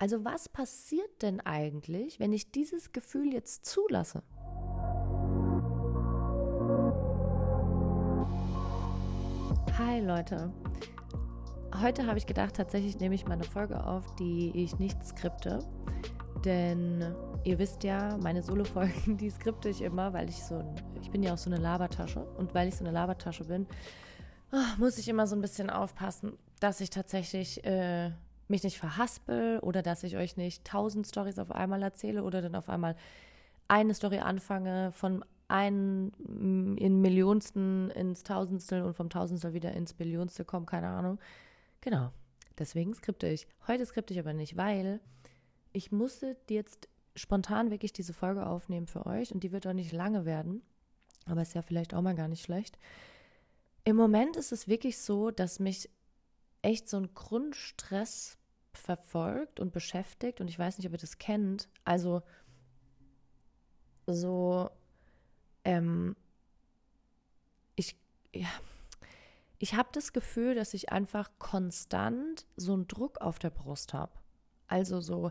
Also was passiert denn eigentlich, wenn ich dieses Gefühl jetzt zulasse? Hi Leute. Heute habe ich gedacht, tatsächlich nehme ich mal eine Folge auf, die ich nicht skripte. Denn ihr wisst ja, meine Solo-Folgen, die skripte ich immer, weil ich so, ich bin ja auch so eine Labertasche. Und weil ich so eine Labertasche bin, oh, muss ich immer so ein bisschen aufpassen, dass ich tatsächlich äh, mich nicht verhaspel oder dass ich euch nicht tausend Stories auf einmal erzähle oder dann auf einmal eine Story anfange, von einem mm, in Millionsten ins Tausendstel und vom Tausendstel wieder ins Billionstel kommen, keine Ahnung. Genau. Deswegen skripte ich. Heute skripte ich aber nicht, weil ich musste jetzt spontan wirklich diese Folge aufnehmen für euch und die wird auch nicht lange werden. Aber ist ja vielleicht auch mal gar nicht schlecht. Im Moment ist es wirklich so, dass mich echt so ein Grundstress verfolgt und beschäftigt und ich weiß nicht, ob ihr das kennt. Also so, ähm, ich, ja, ich habe das Gefühl, dass ich einfach konstant so einen Druck auf der Brust habe. Also so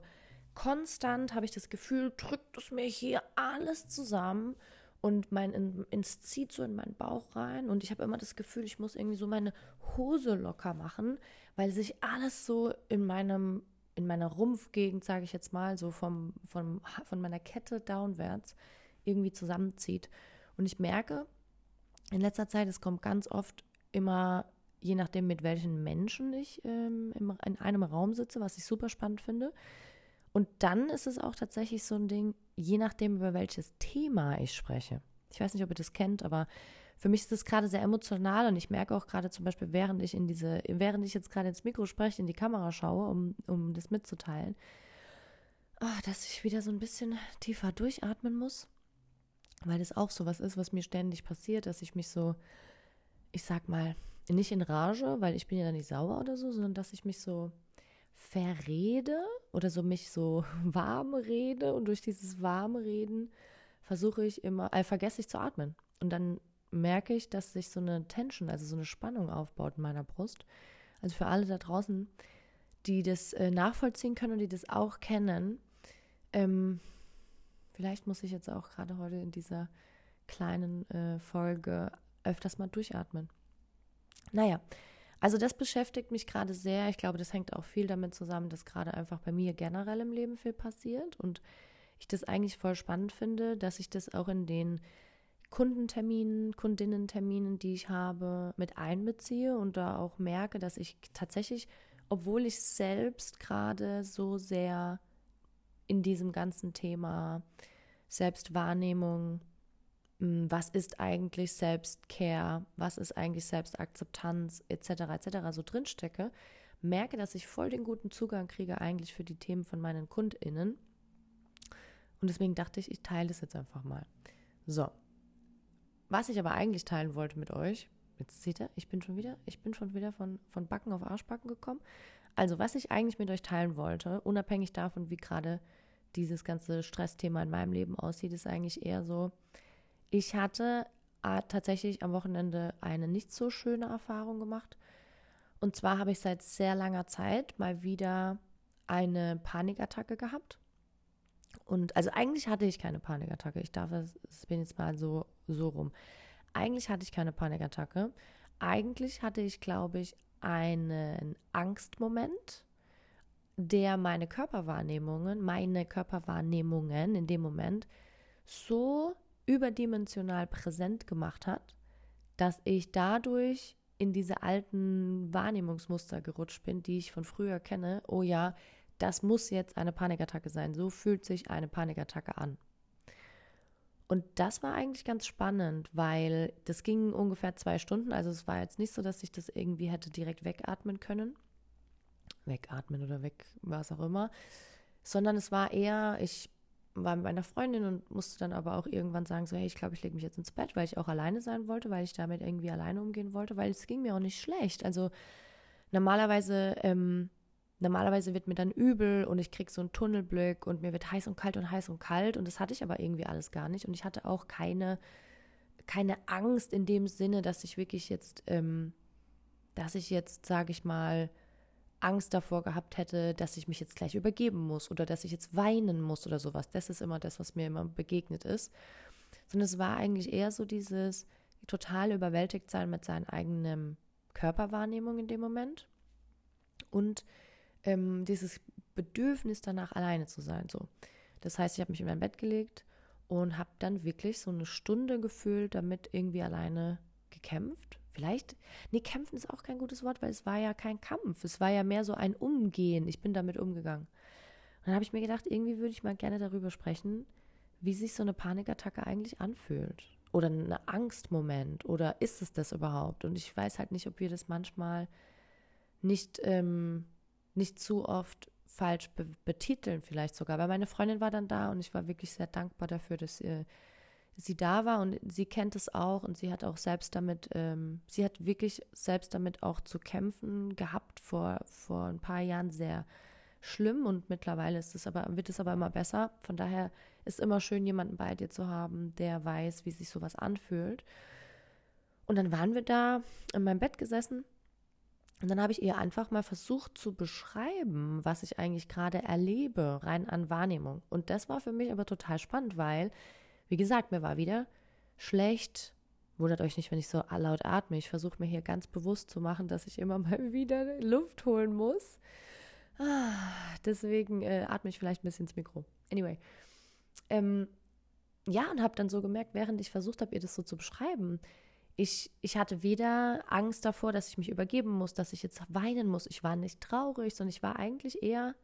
konstant habe ich das Gefühl, drückt es mir hier alles zusammen und mein in, ins zieht so in meinen Bauch rein und ich habe immer das Gefühl, ich muss irgendwie so meine Hose locker machen, weil sich alles so in meinem in meiner Rumpfgegend, sage ich jetzt mal, so vom, vom von meiner Kette downwärts irgendwie zusammenzieht und ich merke in letzter Zeit, es kommt ganz oft immer je nachdem mit welchen Menschen ich ähm, in einem Raum sitze, was ich super spannend finde. Und dann ist es auch tatsächlich so ein Ding, je nachdem, über welches Thema ich spreche. Ich weiß nicht, ob ihr das kennt, aber für mich ist das gerade sehr emotional und ich merke auch gerade zum Beispiel, während ich in diese, während ich jetzt gerade ins Mikro spreche, in die Kamera schaue, um, um das mitzuteilen, oh, dass ich wieder so ein bisschen tiefer durchatmen muss, weil das auch so was ist, was mir ständig passiert, dass ich mich so, ich sag mal, nicht in Rage, weil ich bin ja nicht sauer oder so, sondern dass ich mich so verrede oder so mich so warm rede und durch dieses warme Reden versuche ich immer, äh, vergesse ich zu atmen. Und dann merke ich, dass sich so eine Tension, also so eine Spannung aufbaut in meiner Brust. Also für alle da draußen, die das äh, nachvollziehen können und die das auch kennen, ähm, vielleicht muss ich jetzt auch gerade heute in dieser kleinen äh, Folge öfters mal durchatmen. Naja, also das beschäftigt mich gerade sehr. Ich glaube, das hängt auch viel damit zusammen, dass gerade einfach bei mir generell im Leben viel passiert und ich das eigentlich voll spannend finde, dass ich das auch in den Kundenterminen, Kundinnenterminen, die ich habe, mit einbeziehe und da auch merke, dass ich tatsächlich, obwohl ich selbst gerade so sehr in diesem ganzen Thema Selbstwahrnehmung hm, was ist eigentlich Selbstcare, was ist eigentlich Selbstakzeptanz etc. etc. so drinstecke, merke, dass ich voll den guten Zugang kriege eigentlich für die Themen von meinen KundInnen. Und deswegen dachte ich, ich teile das jetzt einfach mal. So. Was ich aber eigentlich teilen wollte mit euch, jetzt seht ihr, ich bin schon wieder, ich bin schon wieder von, von Backen auf Arschbacken gekommen. Also, was ich eigentlich mit euch teilen wollte, unabhängig davon, wie gerade dieses ganze Stressthema in meinem Leben aussieht, ist eigentlich eher so, ich hatte äh, tatsächlich am Wochenende eine nicht so schöne Erfahrung gemacht. Und zwar habe ich seit sehr langer Zeit mal wieder eine Panikattacke gehabt. Und also eigentlich hatte ich keine Panikattacke. Ich darf es, es bin jetzt mal so, so rum. Eigentlich hatte ich keine Panikattacke. Eigentlich hatte ich, glaube ich, einen Angstmoment, der meine Körperwahrnehmungen, meine Körperwahrnehmungen in dem Moment so überdimensional präsent gemacht hat, dass ich dadurch in diese alten Wahrnehmungsmuster gerutscht bin, die ich von früher kenne. Oh ja, das muss jetzt eine Panikattacke sein. So fühlt sich eine Panikattacke an. Und das war eigentlich ganz spannend, weil das ging ungefähr zwei Stunden. Also es war jetzt nicht so, dass ich das irgendwie hätte direkt wegatmen können. Wegatmen oder weg, was auch immer. Sondern es war eher, ich war mit meiner Freundin und musste dann aber auch irgendwann sagen, so, hey, ich glaube, ich lege mich jetzt ins Bett, weil ich auch alleine sein wollte, weil ich damit irgendwie alleine umgehen wollte, weil es ging mir auch nicht schlecht. Also normalerweise, ähm, normalerweise wird mir dann übel und ich kriege so einen Tunnelblick und mir wird heiß und kalt und heiß und kalt und das hatte ich aber irgendwie alles gar nicht und ich hatte auch keine, keine Angst in dem Sinne, dass ich wirklich jetzt, ähm, dass ich jetzt, sage ich mal, Angst davor gehabt hätte, dass ich mich jetzt gleich übergeben muss oder dass ich jetzt weinen muss oder sowas. Das ist immer das, was mir immer begegnet ist. Sondern es war eigentlich eher so dieses total überwältigt sein mit seinen eigenen Körperwahrnehmung in dem Moment und ähm, dieses Bedürfnis danach alleine zu sein. So, das heißt, ich habe mich in mein Bett gelegt und habe dann wirklich so eine Stunde gefühlt damit irgendwie alleine gekämpft. Vielleicht, nee, kämpfen ist auch kein gutes Wort, weil es war ja kein Kampf. Es war ja mehr so ein Umgehen. Ich bin damit umgegangen. Und dann habe ich mir gedacht, irgendwie würde ich mal gerne darüber sprechen, wie sich so eine Panikattacke eigentlich anfühlt. Oder ein Angstmoment. Oder ist es das überhaupt? Und ich weiß halt nicht, ob wir das manchmal nicht, ähm, nicht zu oft falsch be betiteln, vielleicht sogar. Weil meine Freundin war dann da und ich war wirklich sehr dankbar dafür, dass äh, sie da war und sie kennt es auch und sie hat auch selbst damit, ähm, sie hat wirklich selbst damit auch zu kämpfen gehabt vor, vor ein paar Jahren sehr schlimm und mittlerweile ist es aber, wird es aber immer besser. Von daher ist immer schön, jemanden bei dir zu haben, der weiß, wie sich sowas anfühlt. Und dann waren wir da in meinem Bett gesessen und dann habe ich ihr einfach mal versucht zu beschreiben, was ich eigentlich gerade erlebe, rein an Wahrnehmung. Und das war für mich aber total spannend, weil, wie gesagt, mir war wieder schlecht. Wundert euch nicht, wenn ich so laut atme. Ich versuche mir hier ganz bewusst zu machen, dass ich immer mal wieder Luft holen muss. Ah, deswegen äh, atme ich vielleicht ein bisschen ins Mikro. Anyway. Ähm, ja, und habe dann so gemerkt, während ich versucht habe, ihr das so zu beschreiben, ich, ich hatte weder Angst davor, dass ich mich übergeben muss, dass ich jetzt weinen muss. Ich war nicht traurig, sondern ich war eigentlich eher,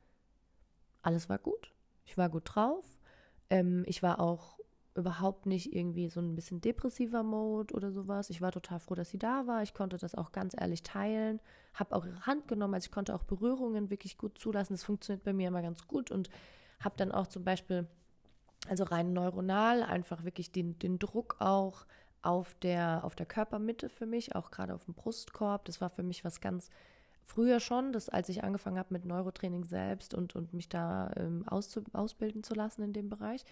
alles war gut. Ich war gut drauf. Ähm, ich war auch überhaupt nicht irgendwie so ein bisschen depressiver Mode oder sowas. Ich war total froh, dass sie da war. Ich konnte das auch ganz ehrlich teilen. Habe auch ihre Hand genommen, also ich konnte auch Berührungen wirklich gut zulassen. Das funktioniert bei mir immer ganz gut und habe dann auch zum Beispiel, also rein neuronal, einfach wirklich den, den Druck auch auf der, auf der Körpermitte für mich, auch gerade auf dem Brustkorb. Das war für mich was ganz früher schon, dass als ich angefangen habe mit Neurotraining selbst und, und mich da ähm, auszu, ausbilden zu lassen in dem Bereich.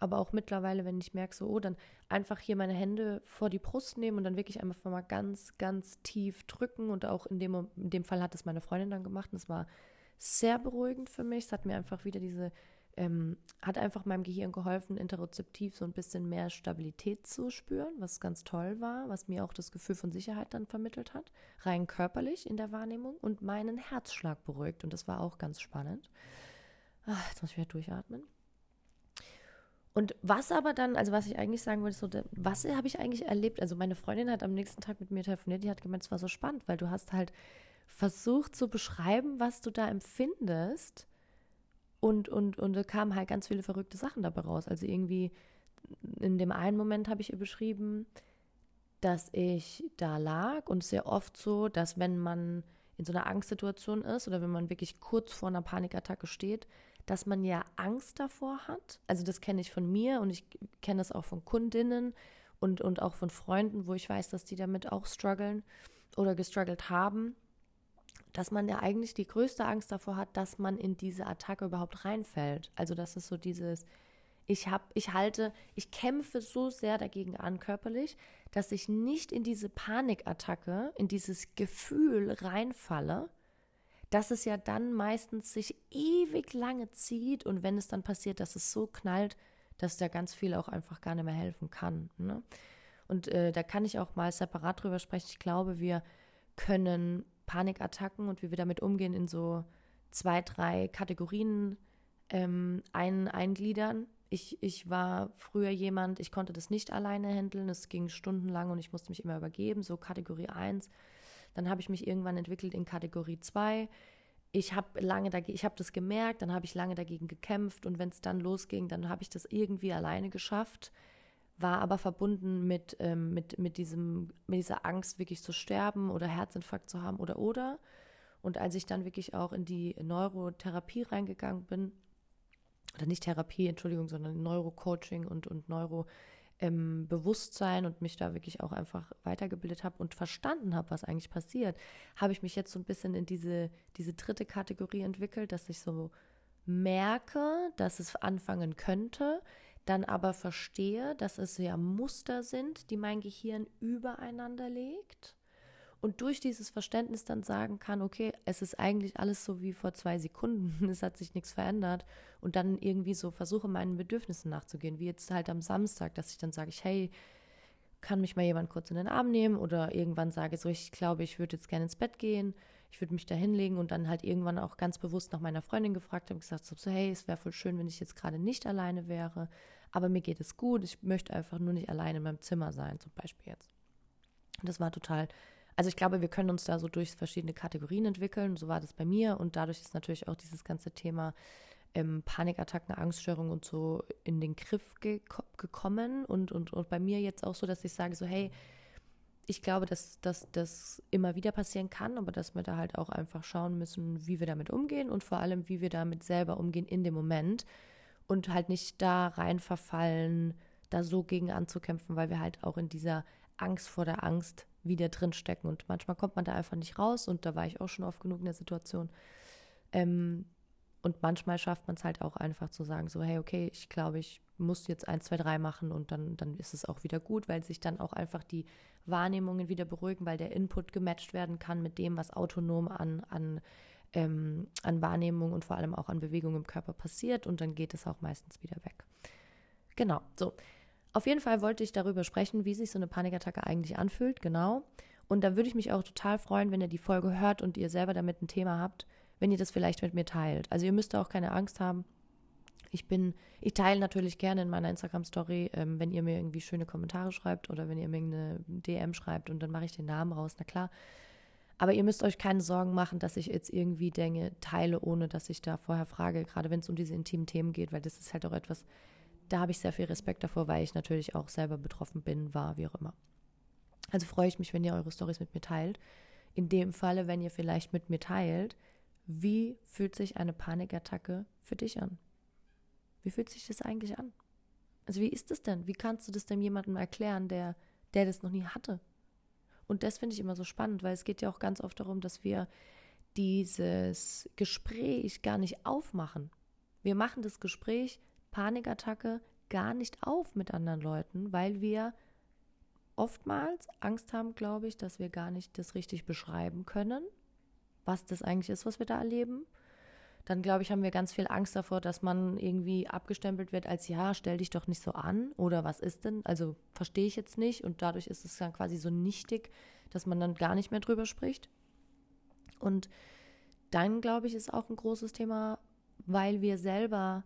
Aber auch mittlerweile, wenn ich merke, so, oh, dann einfach hier meine Hände vor die Brust nehmen und dann wirklich einfach mal ganz, ganz tief drücken. Und auch in dem, in dem Fall hat es meine Freundin dann gemacht. Und es war sehr beruhigend für mich. Es hat mir einfach wieder diese ähm, hat einfach meinem Gehirn geholfen, interozeptiv so ein bisschen mehr Stabilität zu spüren, was ganz toll war, was mir auch das Gefühl von Sicherheit dann vermittelt hat, rein körperlich in der Wahrnehmung und meinen Herzschlag beruhigt und das war auch ganz spannend. Ach, jetzt muss ich wieder durchatmen. Und was aber dann, also was ich eigentlich sagen wollte, so, was habe ich eigentlich erlebt? Also meine Freundin hat am nächsten Tag mit mir telefoniert, die hat gemeint, es war so spannend, weil du hast halt versucht zu beschreiben, was du da empfindest und, und, und da kamen halt ganz viele verrückte Sachen dabei raus. Also irgendwie in dem einen Moment habe ich ihr beschrieben, dass ich da lag und sehr oft so, dass wenn man in so einer Angstsituation ist oder wenn man wirklich kurz vor einer Panikattacke steht, dass man ja Angst davor hat. Also das kenne ich von mir und ich kenne das auch von Kundinnen und, und auch von Freunden, wo ich weiß, dass die damit auch strugglen oder gestruggelt haben dass man ja eigentlich die größte Angst davor hat, dass man in diese Attacke überhaupt reinfällt. Also das ist so dieses, ich habe, ich halte, ich kämpfe so sehr dagegen an körperlich, dass ich nicht in diese Panikattacke, in dieses Gefühl reinfalle, dass es ja dann meistens sich ewig lange zieht und wenn es dann passiert, dass es so knallt, dass da ganz viel auch einfach gar nicht mehr helfen kann. Ne? Und äh, da kann ich auch mal separat drüber sprechen. Ich glaube, wir können Panikattacken und wie wir damit umgehen in so zwei, drei Kategorien ähm, ein, eingliedern. Ich, ich war früher jemand, ich konnte das nicht alleine handeln, es ging stundenlang und ich musste mich immer übergeben, so Kategorie 1. Dann habe ich mich irgendwann entwickelt in Kategorie 2. Ich habe lange dagegen, ich habe das gemerkt, dann habe ich lange dagegen gekämpft und wenn es dann losging, dann habe ich das irgendwie alleine geschafft war aber verbunden mit, ähm, mit, mit, diesem, mit dieser Angst, wirklich zu sterben oder Herzinfarkt zu haben oder oder. Und als ich dann wirklich auch in die Neurotherapie reingegangen bin, oder nicht Therapie, Entschuldigung, sondern Neurocoaching und, und Neurobewusstsein ähm, und mich da wirklich auch einfach weitergebildet habe und verstanden habe, was eigentlich passiert, habe ich mich jetzt so ein bisschen in diese, diese dritte Kategorie entwickelt, dass ich so merke, dass es anfangen könnte, dann aber verstehe, dass es ja Muster sind, die mein Gehirn übereinander legt und durch dieses Verständnis dann sagen kann, okay, es ist eigentlich alles so wie vor zwei Sekunden, es hat sich nichts verändert und dann irgendwie so versuche, meinen Bedürfnissen nachzugehen, wie jetzt halt am Samstag, dass ich dann sage, ich, hey, kann mich mal jemand kurz in den Arm nehmen oder irgendwann sage so, ich glaube, ich würde jetzt gerne ins Bett gehen, ich würde mich da hinlegen und dann halt irgendwann auch ganz bewusst nach meiner Freundin gefragt habe und gesagt so, hey, es wäre voll schön, wenn ich jetzt gerade nicht alleine wäre, aber mir geht es gut, ich möchte einfach nur nicht alleine in meinem Zimmer sein, zum Beispiel jetzt. Und das war total also ich glaube, wir können uns da so durch verschiedene Kategorien entwickeln. So war das bei mir und dadurch ist natürlich auch dieses ganze Thema ähm, Panikattacken, Angststörungen und so in den Griff ge gekommen und, und, und bei mir jetzt auch so, dass ich sage so, hey, ich glaube, dass, dass das immer wieder passieren kann, aber dass wir da halt auch einfach schauen müssen, wie wir damit umgehen und vor allem, wie wir damit selber umgehen in dem Moment und halt nicht da rein verfallen, da so gegen anzukämpfen, weil wir halt auch in dieser Angst vor der Angst wieder drinstecken. Und manchmal kommt man da einfach nicht raus und da war ich auch schon oft genug in der Situation. Ähm, und manchmal schafft man es halt auch einfach zu sagen, so, hey, okay, ich glaube, ich muss jetzt eins, zwei, drei machen und dann, dann ist es auch wieder gut, weil sich dann auch einfach die Wahrnehmungen wieder beruhigen, weil der Input gematcht werden kann mit dem, was autonom an, an, ähm, an Wahrnehmung und vor allem auch an Bewegung im Körper passiert und dann geht es auch meistens wieder weg. Genau, so. Auf jeden Fall wollte ich darüber sprechen, wie sich so eine Panikattacke eigentlich anfühlt, genau. Und da würde ich mich auch total freuen, wenn ihr die Folge hört und ihr selber damit ein Thema habt, wenn ihr das vielleicht mit mir teilt. Also ihr müsst auch keine Angst haben. Ich bin, ich teile natürlich gerne in meiner Instagram-Story, ähm, wenn ihr mir irgendwie schöne Kommentare schreibt oder wenn ihr mir eine DM schreibt und dann mache ich den Namen raus, na klar. Aber ihr müsst euch keine Sorgen machen, dass ich jetzt irgendwie Dinge teile, ohne dass ich da vorher frage, gerade wenn es um diese intimen Themen geht, weil das ist halt auch etwas, da habe ich sehr viel Respekt davor, weil ich natürlich auch selber betroffen bin, war, wie auch immer. Also freue ich mich, wenn ihr eure Stories mit mir teilt. In dem Falle, wenn ihr vielleicht mit mir teilt, wie fühlt sich eine Panikattacke für dich an? Wie fühlt sich das eigentlich an? Also wie ist das denn? Wie kannst du das denn jemandem erklären, der, der das noch nie hatte? Und das finde ich immer so spannend, weil es geht ja auch ganz oft darum, dass wir dieses Gespräch gar nicht aufmachen. Wir machen das Gespräch Panikattacke gar nicht auf mit anderen Leuten, weil wir oftmals Angst haben, glaube ich, dass wir gar nicht das richtig beschreiben können, was das eigentlich ist, was wir da erleben. Dann, glaube ich, haben wir ganz viel Angst davor, dass man irgendwie abgestempelt wird als, ja, stell dich doch nicht so an oder was ist denn? Also verstehe ich jetzt nicht und dadurch ist es dann quasi so nichtig, dass man dann gar nicht mehr drüber spricht. Und dann, glaube ich, ist auch ein großes Thema, weil wir selber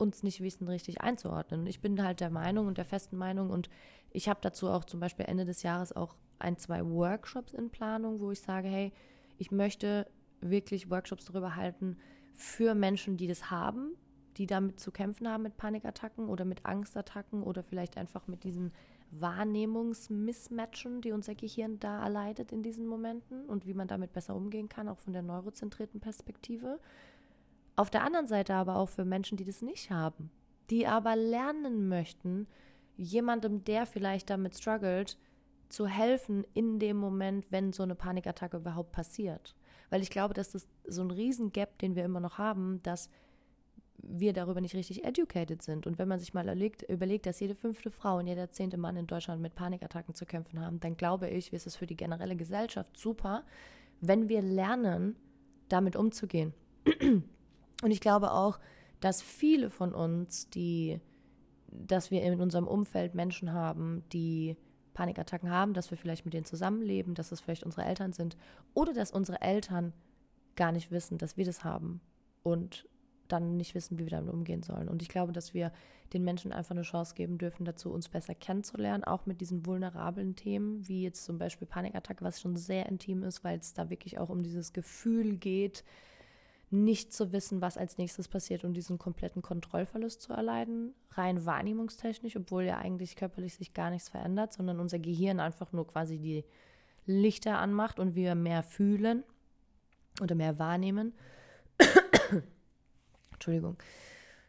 uns nicht wissen, richtig einzuordnen. Ich bin halt der Meinung und der festen Meinung und ich habe dazu auch zum Beispiel Ende des Jahres auch ein, zwei Workshops in Planung, wo ich sage, hey, ich möchte wirklich Workshops darüber halten für Menschen, die das haben, die damit zu kämpfen haben mit Panikattacken oder mit Angstattacken oder vielleicht einfach mit diesen Wahrnehmungsmismatchen, die unser Gehirn da erleidet in diesen Momenten und wie man damit besser umgehen kann, auch von der neurozentrierten Perspektive. Auf der anderen Seite aber auch für Menschen, die das nicht haben, die aber lernen möchten, jemandem, der vielleicht damit struggelt, zu helfen in dem Moment, wenn so eine Panikattacke überhaupt passiert. Weil ich glaube, dass das so ein Riesengap, den wir immer noch haben, dass wir darüber nicht richtig educated sind. Und wenn man sich mal überlegt, überlegt, dass jede fünfte Frau und jeder zehnte Mann in Deutschland mit Panikattacken zu kämpfen haben, dann glaube ich, ist es für die generelle Gesellschaft super, wenn wir lernen, damit umzugehen. Und ich glaube auch, dass viele von uns, die, dass wir in unserem Umfeld Menschen haben, die Panikattacken haben, dass wir vielleicht mit denen zusammenleben, dass es vielleicht unsere Eltern sind oder dass unsere Eltern gar nicht wissen, dass wir das haben und dann nicht wissen, wie wir damit umgehen sollen. Und ich glaube, dass wir den Menschen einfach eine Chance geben dürfen, dazu uns besser kennenzulernen, auch mit diesen vulnerablen Themen, wie jetzt zum Beispiel Panikattacke, was schon sehr intim ist, weil es da wirklich auch um dieses Gefühl geht, nicht zu wissen, was als nächstes passiert und diesen kompletten Kontrollverlust zu erleiden, rein wahrnehmungstechnisch, obwohl ja eigentlich körperlich sich gar nichts verändert, sondern unser Gehirn einfach nur quasi die Lichter anmacht und wir mehr fühlen oder mehr wahrnehmen. Entschuldigung.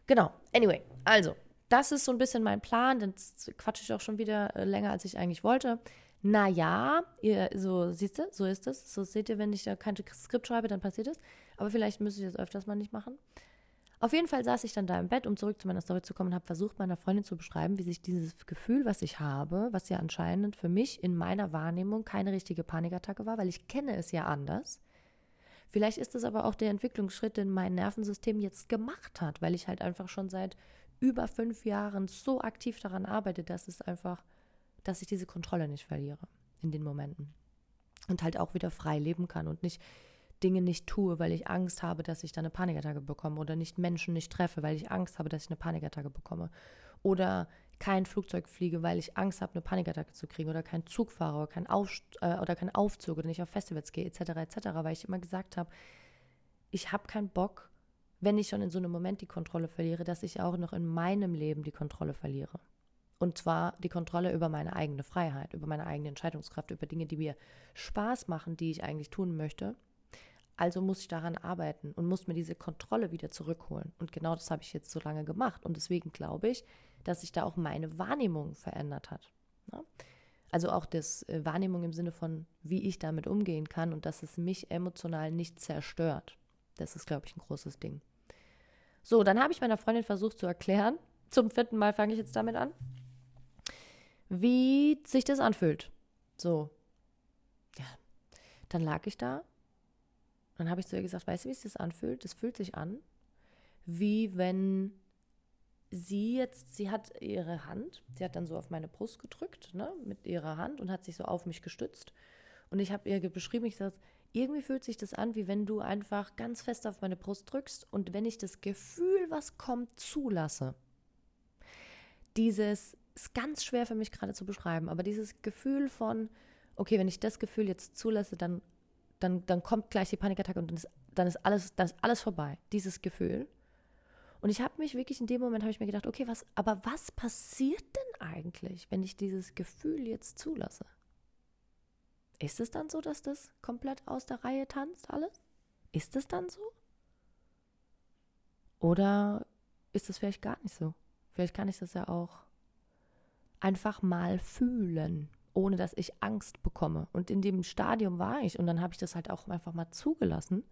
Genau. Anyway, also, das ist so ein bisschen mein Plan. Dann quatsche ich auch schon wieder äh, länger, als ich eigentlich wollte. Naja, ihr, so siehst du, so ist es. So seht ihr, wenn ich da kein Skript schreibe, dann passiert es. Aber vielleicht müsste ich das öfters mal nicht machen. Auf jeden Fall saß ich dann da im Bett, um zurück zu meiner Story zu kommen und habe versucht, meiner Freundin zu beschreiben, wie sich dieses Gefühl, was ich habe, was ja anscheinend für mich in meiner Wahrnehmung keine richtige Panikattacke war, weil ich kenne es ja anders. Vielleicht ist es aber auch der Entwicklungsschritt, den mein Nervensystem jetzt gemacht hat, weil ich halt einfach schon seit über fünf Jahren so aktiv daran arbeite, dass es einfach, dass ich diese Kontrolle nicht verliere in den Momenten und halt auch wieder frei leben kann und nicht Dinge nicht tue, weil ich Angst habe, dass ich da eine Panikattacke bekomme oder nicht Menschen nicht treffe, weil ich Angst habe, dass ich eine Panikattacke bekomme oder kein Flugzeug fliege, weil ich Angst habe, eine Panikattacke zu kriegen oder kein Zug fahre oder kein, Auf, äh, oder kein Aufzug oder nicht auf Festivals gehe etc. etc., weil ich immer gesagt habe, ich habe keinen Bock, wenn ich schon in so einem Moment die Kontrolle verliere, dass ich auch noch in meinem Leben die Kontrolle verliere. Und zwar die Kontrolle über meine eigene Freiheit, über meine eigene Entscheidungskraft, über Dinge, die mir Spaß machen, die ich eigentlich tun möchte also muss ich daran arbeiten und muss mir diese Kontrolle wieder zurückholen. Und genau das habe ich jetzt so lange gemacht. Und deswegen glaube ich, dass sich da auch meine Wahrnehmung verändert hat. Ja? Also auch das äh, Wahrnehmung im Sinne von, wie ich damit umgehen kann und dass es mich emotional nicht zerstört. Das ist, glaube ich, ein großes Ding. So, dann habe ich meiner Freundin versucht zu erklären, zum vierten Mal fange ich jetzt damit an, wie sich das anfühlt. So, ja, dann lag ich da dann habe ich zu ihr gesagt, weißt du, wie sich das anfühlt? Das fühlt sich an, wie wenn sie jetzt, sie hat ihre Hand, sie hat dann so auf meine Brust gedrückt, ne, mit ihrer Hand und hat sich so auf mich gestützt. Und ich habe ihr beschrieben, ich sage, irgendwie fühlt sich das an, wie wenn du einfach ganz fest auf meine Brust drückst und wenn ich das Gefühl, was kommt, zulasse. Dieses ist ganz schwer für mich gerade zu beschreiben, aber dieses Gefühl von, okay, wenn ich das Gefühl jetzt zulasse, dann dann, dann kommt gleich die Panikattacke und dann ist, dann ist alles, das ist alles vorbei, dieses Gefühl. Und ich habe mich wirklich in dem Moment habe ich mir gedacht, okay, was, aber was passiert denn eigentlich, wenn ich dieses Gefühl jetzt zulasse? Ist es dann so, dass das komplett aus der Reihe tanzt, alles? Ist es dann so? Oder ist es vielleicht gar nicht so? Vielleicht kann ich das ja auch einfach mal fühlen ohne dass ich Angst bekomme. Und in dem Stadium war ich und dann habe ich das halt auch einfach mal zugelassen.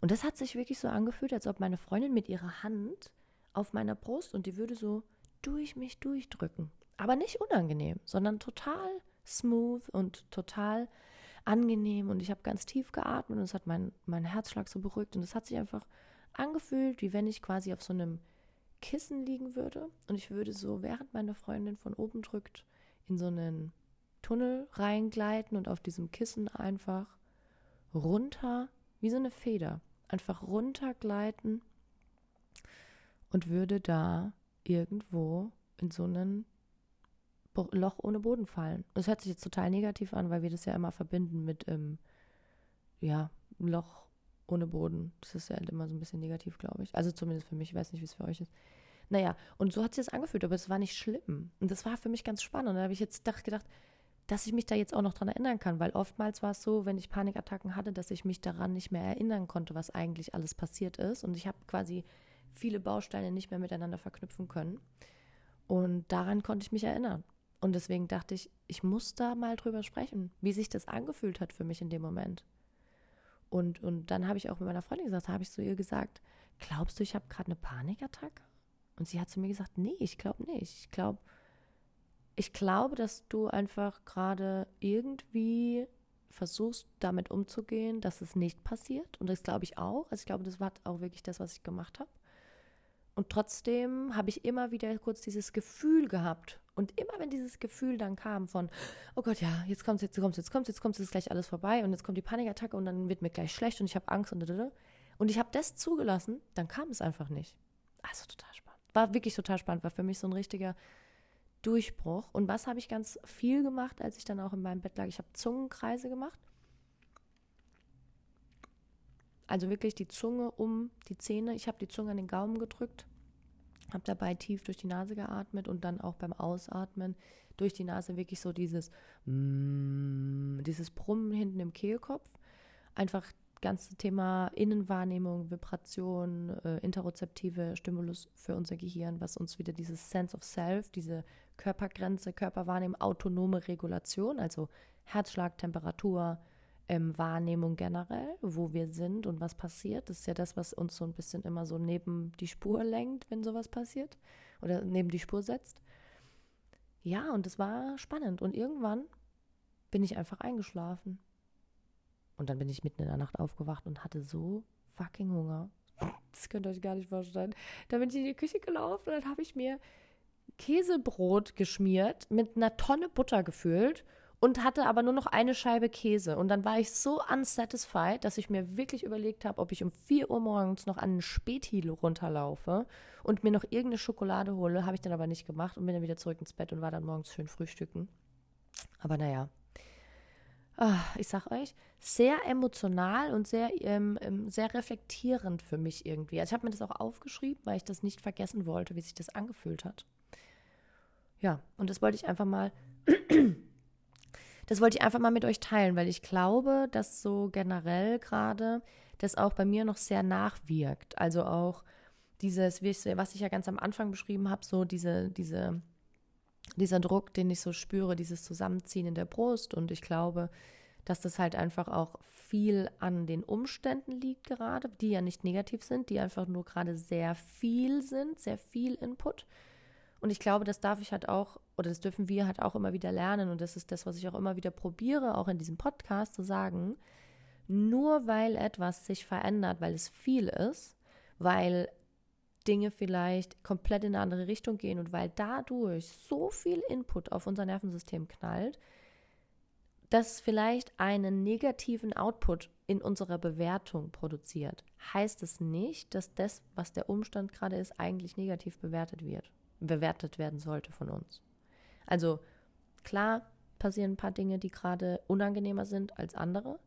Und das hat sich wirklich so angefühlt, als ob meine Freundin mit ihrer Hand auf meiner Brust und die würde so durch mich durchdrücken. Aber nicht unangenehm, sondern total smooth und total angenehm. Und ich habe ganz tief geatmet und es hat meinen mein Herzschlag so beruhigt. Und es hat sich einfach angefühlt, wie wenn ich quasi auf so einem Kissen liegen würde. Und ich würde so, während meine Freundin von oben drückt, in so einen Tunnel reingleiten und auf diesem Kissen einfach runter, wie so eine Feder, einfach runtergleiten und würde da irgendwo in so einen Loch ohne Boden fallen. Das hört sich jetzt total negativ an, weil wir das ja immer verbinden mit, ähm, ja, Loch ohne Boden. Das ist ja halt immer so ein bisschen negativ, glaube ich. Also zumindest für mich, ich weiß nicht, wie es für euch ist. Naja, und so hat sich das angefühlt, aber es war nicht schlimm. Und das war für mich ganz spannend. Und da habe ich jetzt gedacht, dass ich mich da jetzt auch noch dran erinnern kann, weil oftmals war es so, wenn ich Panikattacken hatte, dass ich mich daran nicht mehr erinnern konnte, was eigentlich alles passiert ist. Und ich habe quasi viele Bausteine nicht mehr miteinander verknüpfen können. Und daran konnte ich mich erinnern. Und deswegen dachte ich, ich muss da mal drüber sprechen, wie sich das angefühlt hat für mich in dem Moment. Und, und dann habe ich auch mit meiner Freundin gesagt, habe ich zu ihr gesagt, glaubst du, ich habe gerade eine Panikattacke? Und sie hat zu mir gesagt, nee, ich glaube nicht. Ich glaube, ich glaube, dass du einfach gerade irgendwie versuchst, damit umzugehen, dass es nicht passiert. Und das glaube ich auch. Also ich glaube, das war auch wirklich das, was ich gemacht habe. Und trotzdem habe ich immer wieder kurz dieses Gefühl gehabt. Und immer wenn dieses Gefühl dann kam von, oh Gott, ja, jetzt kommt jetzt kommt jetzt kommt jetzt kommt jetzt gleich alles vorbei und jetzt kommt die Panikattacke und dann wird mir gleich schlecht und ich habe Angst und und ich habe das zugelassen, dann kam es einfach nicht. Also total spannend war wirklich total spannend, war für mich so ein richtiger Durchbruch. Und was habe ich ganz viel gemacht, als ich dann auch in meinem Bett lag? Ich habe Zungenkreise gemacht. Also wirklich die Zunge um die Zähne. Ich habe die Zunge an den Gaumen gedrückt, habe dabei tief durch die Nase geatmet und dann auch beim Ausatmen durch die Nase wirklich so dieses, mm, dieses Brummen hinten im Kehlkopf. Einfach ganze Thema Innenwahrnehmung, Vibration, äh, interozeptive Stimulus für unser Gehirn, was uns wieder dieses Sense of Self, diese Körpergrenze, Körperwahrnehmung, autonome Regulation, also Herzschlag, Temperatur, ähm, Wahrnehmung generell, wo wir sind und was passiert. Das ist ja das, was uns so ein bisschen immer so neben die Spur lenkt, wenn sowas passiert oder neben die Spur setzt. Ja, und es war spannend. Und irgendwann bin ich einfach eingeschlafen. Und dann bin ich mitten in der Nacht aufgewacht und hatte so fucking Hunger. Das könnt ihr euch gar nicht vorstellen. Da bin ich in die Küche gelaufen und dann habe ich mir Käsebrot geschmiert, mit einer Tonne Butter gefüllt und hatte aber nur noch eine Scheibe Käse. Und dann war ich so unsatisfied, dass ich mir wirklich überlegt habe, ob ich um 4 Uhr morgens noch an einen Späthil runterlaufe und mir noch irgendeine Schokolade hole. Habe ich dann aber nicht gemacht und bin dann wieder zurück ins Bett und war dann morgens schön frühstücken. Aber naja. Ach, ich sag euch, sehr emotional und sehr, ähm, ähm sehr reflektierend für mich irgendwie. Also ich habe mir das auch aufgeschrieben, weil ich das nicht vergessen wollte, wie sich das angefühlt hat. Ja, und das wollte ich einfach mal das wollte ich einfach mal mit euch teilen, weil ich glaube, dass so generell gerade das auch bei mir noch sehr nachwirkt. Also auch dieses, was ich ja ganz am Anfang beschrieben habe, so diese, diese, dieser Druck, den ich so spüre, dieses Zusammenziehen in der Brust. Und ich glaube, dass das halt einfach auch viel an den Umständen liegt gerade, die ja nicht negativ sind, die einfach nur gerade sehr viel sind, sehr viel Input. Und ich glaube, das darf ich halt auch, oder das dürfen wir halt auch immer wieder lernen. Und das ist das, was ich auch immer wieder probiere, auch in diesem Podcast zu sagen. Nur weil etwas sich verändert, weil es viel ist, weil Dinge vielleicht komplett in eine andere Richtung gehen und weil dadurch so viel Input auf unser Nervensystem knallt, das vielleicht einen negativen Output in unserer Bewertung produziert, heißt es nicht, dass das, was der Umstand gerade ist, eigentlich negativ bewertet wird bewertet werden sollte von uns. Also klar passieren ein paar Dinge, die gerade unangenehmer sind als andere,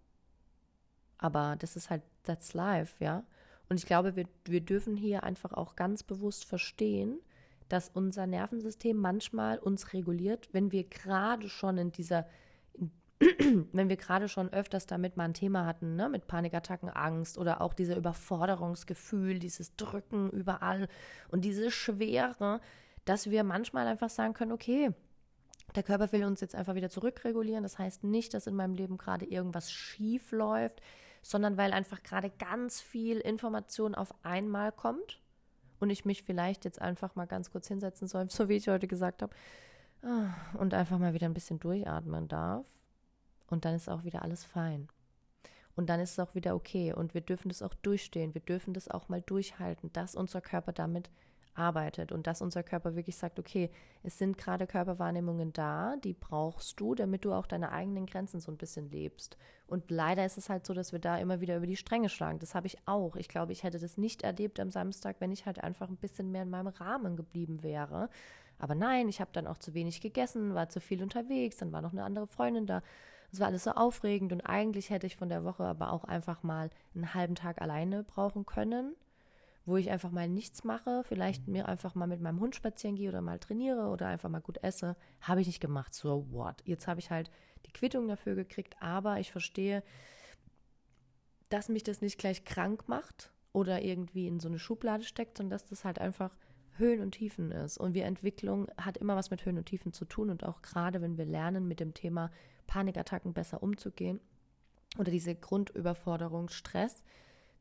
aber das ist halt, that's life, ja. Und ich glaube, wir, wir dürfen hier einfach auch ganz bewusst verstehen, dass unser Nervensystem manchmal uns reguliert, wenn wir gerade schon in dieser, in, wenn wir gerade schon öfters damit mal ein Thema hatten, ne, mit Panikattacken, Angst oder auch dieser Überforderungsgefühl, dieses Drücken überall und diese Schwere, dass wir manchmal einfach sagen können, okay, der Körper will uns jetzt einfach wieder zurückregulieren. Das heißt nicht, dass in meinem Leben gerade irgendwas schief läuft, sondern weil einfach gerade ganz viel Information auf einmal kommt und ich mich vielleicht jetzt einfach mal ganz kurz hinsetzen soll, so wie ich heute gesagt habe, ah, und einfach mal wieder ein bisschen durchatmen darf. Und dann ist auch wieder alles fein. Und dann ist es auch wieder okay. Und wir dürfen das auch durchstehen. Wir dürfen das auch mal durchhalten, dass unser Körper damit arbeitet und dass unser Körper wirklich sagt, okay, es sind gerade Körperwahrnehmungen da, die brauchst du, damit du auch deine eigenen Grenzen so ein bisschen lebst. Und leider ist es halt so, dass wir da immer wieder über die Stränge schlagen. Das habe ich auch. Ich glaube, ich hätte das nicht erlebt am Samstag, wenn ich halt einfach ein bisschen mehr in meinem Rahmen geblieben wäre. Aber nein, ich habe dann auch zu wenig gegessen, war zu viel unterwegs, dann war noch eine andere Freundin da. Es war alles so aufregend und eigentlich hätte ich von der Woche aber auch einfach mal einen halben Tag alleine brauchen können wo ich einfach mal nichts mache, vielleicht mir einfach mal mit meinem Hund spazieren gehe oder mal trainiere oder einfach mal gut esse, habe ich nicht gemacht. So what? Jetzt habe ich halt die Quittung dafür gekriegt, aber ich verstehe, dass mich das nicht gleich krank macht oder irgendwie in so eine Schublade steckt, sondern dass das halt einfach Höhen und Tiefen ist. Und wir Entwicklung hat immer was mit Höhen und Tiefen zu tun und auch gerade wenn wir lernen, mit dem Thema Panikattacken besser umzugehen oder diese Grundüberforderung, Stress,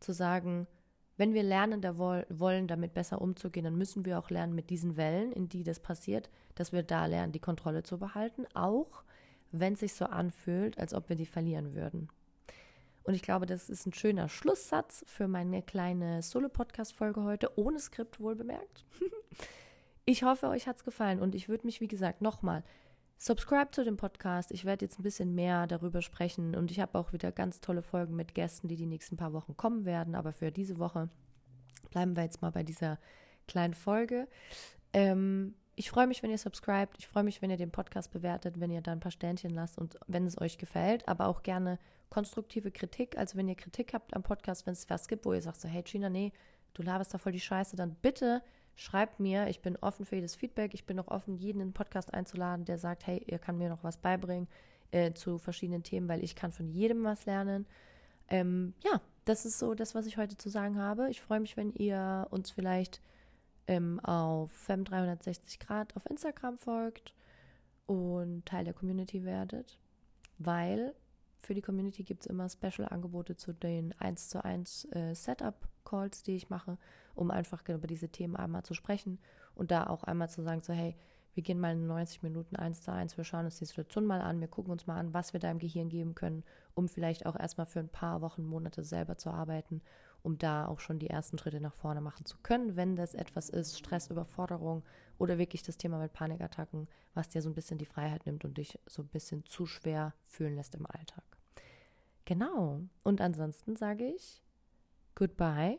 zu sagen, wenn wir lernen da wollen, damit besser umzugehen, dann müssen wir auch lernen mit diesen Wellen, in die das passiert, dass wir da lernen, die Kontrolle zu behalten, auch wenn es sich so anfühlt, als ob wir die verlieren würden. Und ich glaube, das ist ein schöner Schlusssatz für meine kleine Solo-Podcast-Folge heute, ohne Skript wohl bemerkt. ich hoffe, euch hat es gefallen und ich würde mich, wie gesagt, nochmal Subscribe zu dem Podcast. Ich werde jetzt ein bisschen mehr darüber sprechen und ich habe auch wieder ganz tolle Folgen mit Gästen, die die nächsten paar Wochen kommen werden. Aber für diese Woche bleiben wir jetzt mal bei dieser kleinen Folge. Ähm, ich freue mich, wenn ihr subscribt. Ich freue mich, wenn ihr den Podcast bewertet, wenn ihr da ein paar Sternchen lasst und wenn es euch gefällt. Aber auch gerne konstruktive Kritik. Also wenn ihr Kritik habt am Podcast, wenn es was gibt, wo ihr sagt so, hey Gina, nee, du laberst da voll die Scheiße, dann bitte Schreibt mir, ich bin offen für jedes Feedback. Ich bin auch offen, jeden in den Podcast einzuladen, der sagt, hey, ihr kann mir noch was beibringen äh, zu verschiedenen Themen, weil ich kann von jedem was lernen. Ähm, ja, das ist so das, was ich heute zu sagen habe. Ich freue mich, wenn ihr uns vielleicht ähm, auf Fem360 Grad auf Instagram folgt und Teil der Community werdet, weil für die Community gibt es immer Special-Angebote zu den 1 zu 1 äh, Setup-Calls, die ich mache, um einfach über diese Themen einmal zu sprechen und da auch einmal zu sagen, so hey, wir gehen mal in 90 Minuten 1 zu 1, wir schauen uns die Situation mal an, wir gucken uns mal an, was wir deinem Gehirn geben können, um vielleicht auch erstmal für ein paar Wochen, Monate selber zu arbeiten, um da auch schon die ersten Schritte nach vorne machen zu können, wenn das etwas ist, Stress, Überforderung oder wirklich das Thema mit Panikattacken, was dir so ein bisschen die Freiheit nimmt und dich so ein bisschen zu schwer fühlen lässt im Alltag. Genau. Und ansonsten sage ich Goodbye,